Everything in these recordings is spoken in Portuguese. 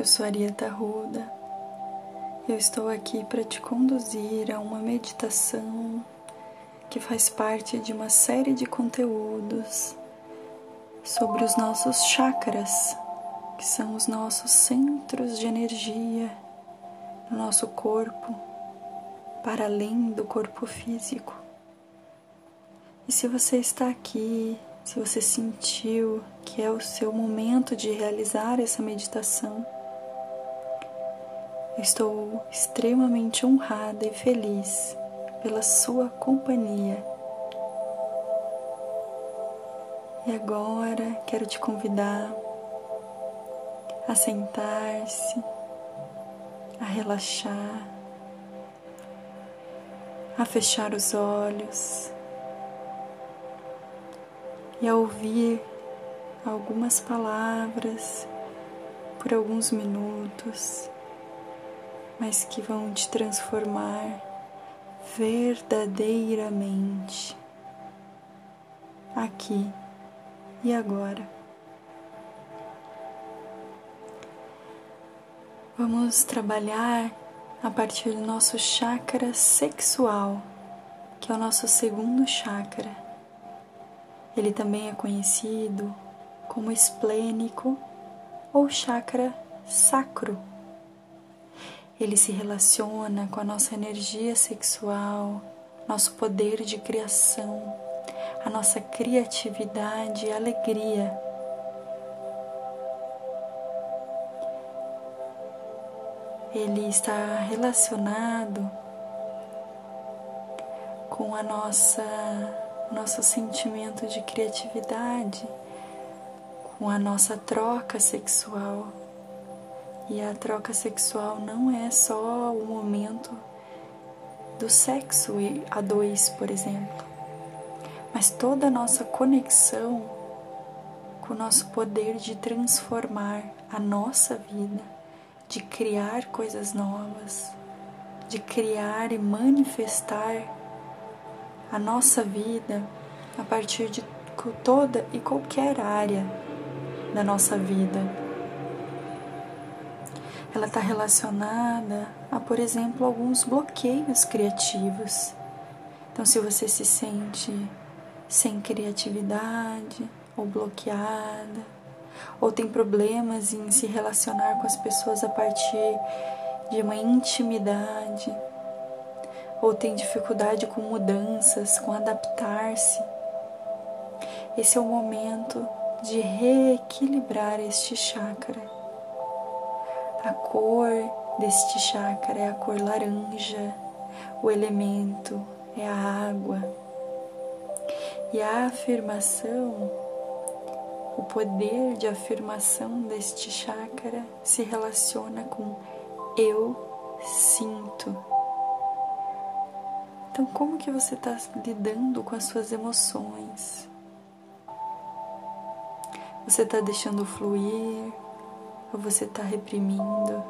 Eu sou Arieta Ruda. Eu estou aqui para te conduzir a uma meditação que faz parte de uma série de conteúdos sobre os nossos chakras, que são os nossos centros de energia no nosso corpo, para além do corpo físico. E se você está aqui, se você sentiu que é o seu momento de realizar essa meditação, Estou extremamente honrada e feliz pela sua companhia. E agora quero te convidar a sentar-se, a relaxar, a fechar os olhos e a ouvir algumas palavras por alguns minutos mas que vão te transformar verdadeiramente aqui e agora. Vamos trabalhar a partir do nosso chakra sexual, que é o nosso segundo chakra. Ele também é conhecido como esplênico ou chakra sacro. Ele se relaciona com a nossa energia sexual, nosso poder de criação, a nossa criatividade e alegria. Ele está relacionado com a nossa nosso sentimento de criatividade, com a nossa troca sexual. E a troca sexual não é só o momento do sexo a dois, por exemplo, mas toda a nossa conexão com o nosso poder de transformar a nossa vida, de criar coisas novas, de criar e manifestar a nossa vida a partir de toda e qualquer área da nossa vida ela está relacionada a, por exemplo, alguns bloqueios criativos. Então, se você se sente sem criatividade ou bloqueada, ou tem problemas em se relacionar com as pessoas a partir de uma intimidade, ou tem dificuldade com mudanças, com adaptar-se, esse é o momento de reequilibrar este chakra a cor deste chakra é a cor laranja, o elemento é a água. E a afirmação, o poder de afirmação deste chakra se relaciona com eu sinto. Então, como que você está lidando com as suas emoções? Você está deixando fluir? Ou você está reprimindo.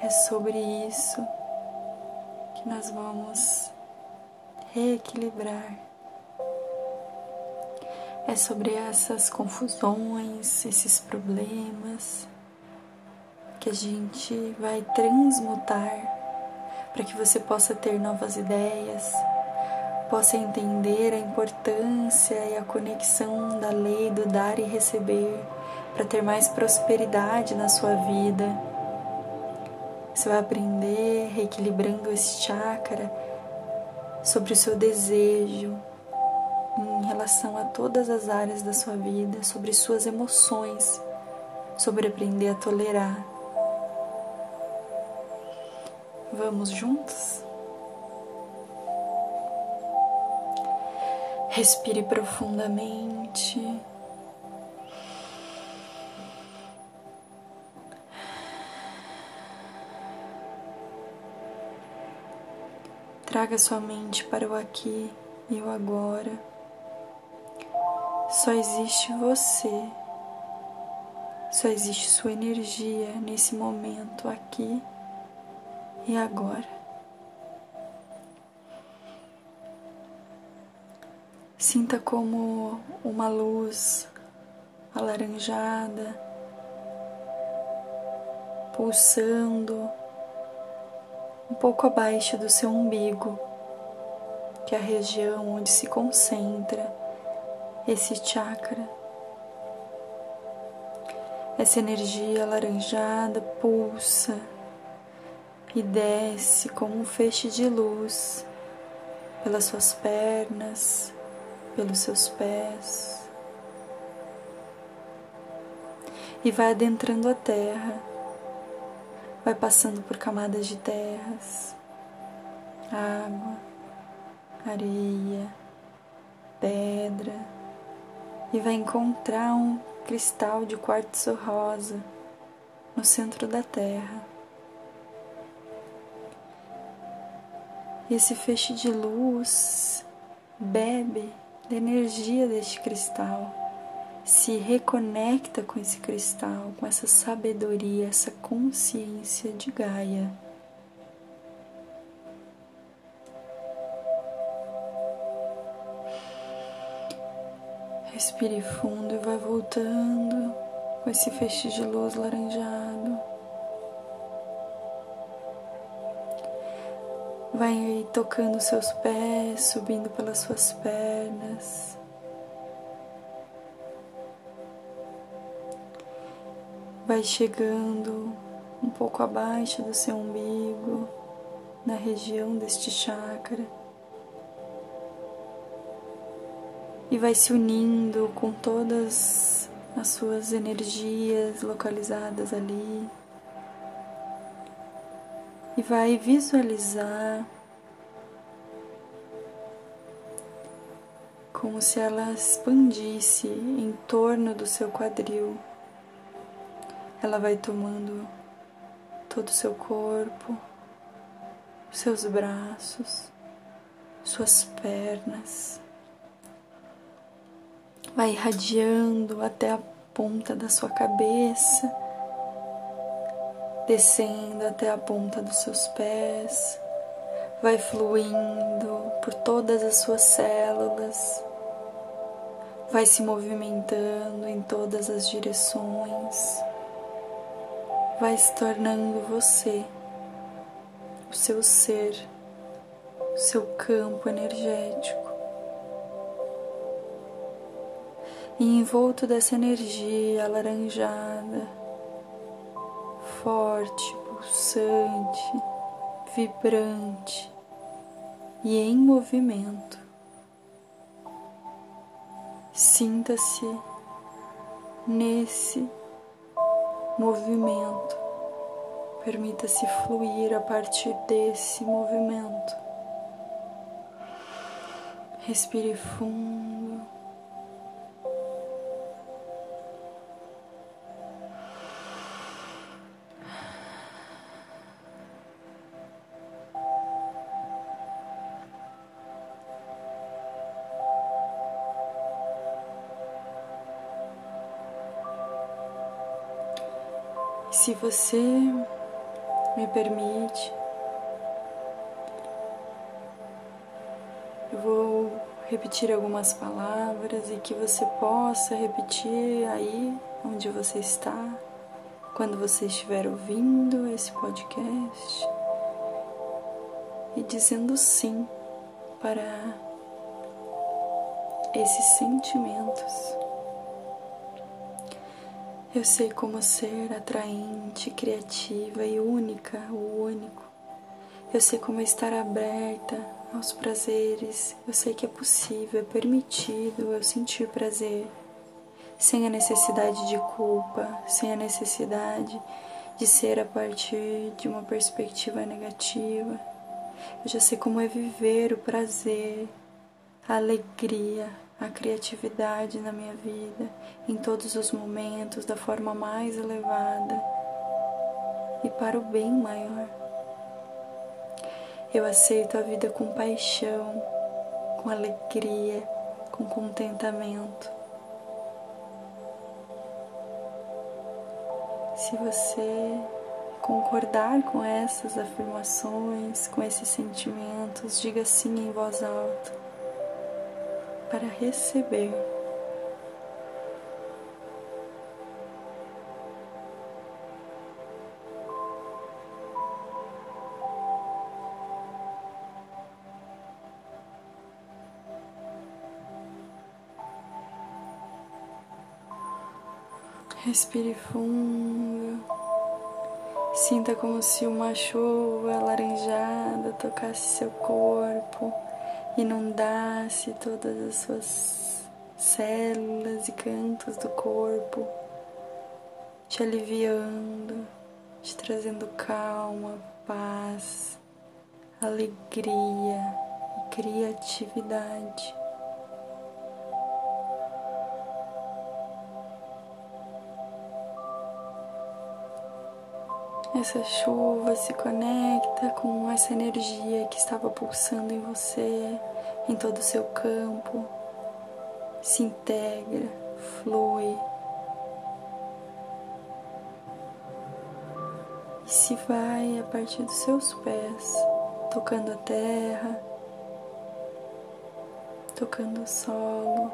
É sobre isso que nós vamos reequilibrar. É sobre essas confusões, esses problemas que a gente vai transmutar para que você possa ter novas ideias, possa entender a importância e a conexão da lei do dar e receber para ter mais prosperidade na sua vida. Você vai aprender reequilibrando esse chakra sobre o seu desejo em relação a todas as áreas da sua vida, sobre suas emoções, sobre aprender a tolerar. Vamos juntos? Respire profundamente. Traga sua mente para o aqui e o agora. Só existe você. Só existe sua energia nesse momento aqui e agora. Sinta como uma luz alaranjada, pulsando um pouco abaixo do seu umbigo, que é a região onde se concentra esse chakra. Essa energia alaranjada pulsa e desce como um feixe de luz pelas suas pernas, pelos seus pés. E vai adentrando a terra, vai passando por camadas de terras, água, areia, pedra. E vai encontrar um cristal de quartzo rosa no centro da terra. Esse feixe de luz bebe da energia deste cristal, se reconecta com esse cristal, com essa sabedoria, essa consciência de Gaia. Respire fundo e vai voltando com esse feixe de luz laranjado. Vai tocando seus pés, subindo pelas suas pernas. Vai chegando um pouco abaixo do seu umbigo, na região deste chakra. E vai se unindo com todas as suas energias localizadas ali e vai visualizar como se ela expandisse em torno do seu quadril. Ela vai tomando todo o seu corpo, seus braços, suas pernas, vai irradiando até a ponta da sua cabeça descendo até a ponta dos seus pés, vai fluindo por todas as suas células, vai se movimentando em todas as direções, vai se tornando você, o seu ser, o seu campo energético. E envolto dessa energia alaranjada, forte, pulsante, vibrante e em movimento. Sinta-se nesse movimento. Permita-se fluir a partir desse movimento. Respire fundo. Se você me permite, eu vou repetir algumas palavras e que você possa repetir aí onde você está, quando você estiver ouvindo esse podcast e dizendo sim para esses sentimentos. Eu sei como ser atraente, criativa e única, o único. Eu sei como estar aberta aos prazeres. Eu sei que é possível, é permitido eu sentir prazer, sem a necessidade de culpa, sem a necessidade de ser a partir de uma perspectiva negativa. Eu já sei como é viver o prazer, a alegria, a criatividade na minha vida, em todos os momentos, da forma mais elevada e para o bem maior. Eu aceito a vida com paixão, com alegria, com contentamento. Se você concordar com essas afirmações, com esses sentimentos, diga sim em voz alta para receber. Respire fundo. Sinta como se uma chuva laranjada tocasse seu corpo inundasse todas as suas células e cantos do corpo, te aliviando, te trazendo calma, paz, alegria e criatividade. Essa chuva se conecta com essa energia que estava pulsando em você, em todo o seu campo, se integra, flui. E se vai a partir dos seus pés, tocando a terra, tocando o solo,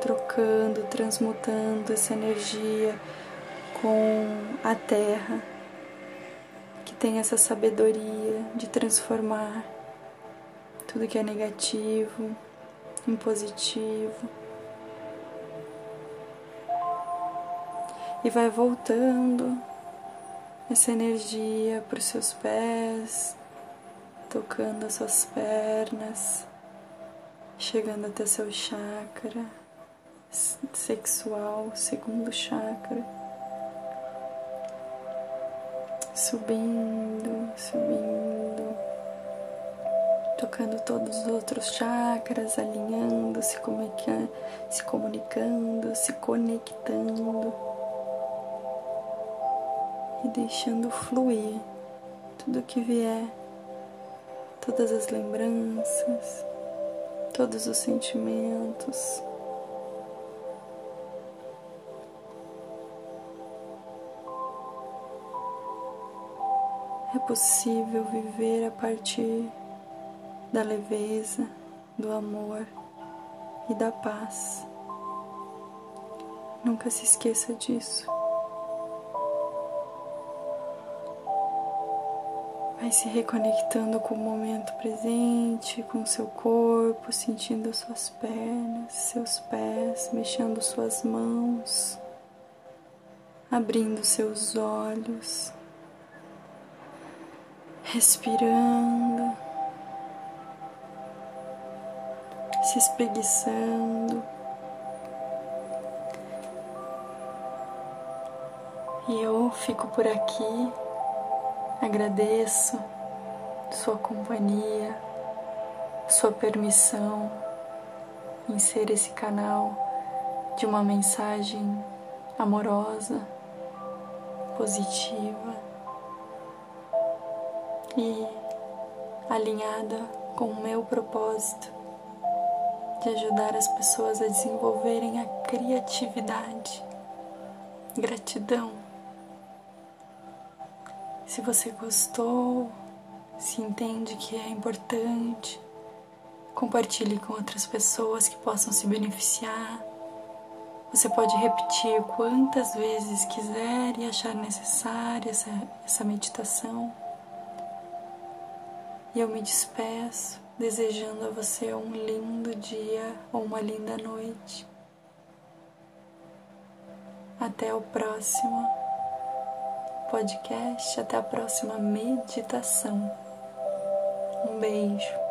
trocando, transmutando essa energia com a terra, que tem essa sabedoria de transformar tudo que é negativo em positivo. E vai voltando essa energia para os seus pés, tocando as suas pernas, chegando até seu chakra sexual, segundo chakra subindo, subindo, tocando todos os outros chakras, alinhando, se, comunicando, se comunicando, se conectando e deixando fluir tudo que vier, todas as lembranças, todos os sentimentos. É possível viver a partir da leveza, do amor e da paz. Nunca se esqueça disso. Vai se reconectando com o momento presente, com seu corpo, sentindo suas pernas, seus pés, mexendo suas mãos, abrindo seus olhos respirando, se espreguiçando. E eu fico por aqui, agradeço sua companhia, sua permissão em ser esse canal de uma mensagem amorosa, positiva e alinhada com o meu propósito de ajudar as pessoas a desenvolverem a criatividade. Gratidão. Se você gostou, se entende que é importante, compartilhe com outras pessoas que possam se beneficiar. Você pode repetir quantas vezes quiser e achar necessária essa, essa meditação. E eu me despeço desejando a você um lindo dia ou uma linda noite. Até o próximo podcast, até a próxima meditação. Um beijo.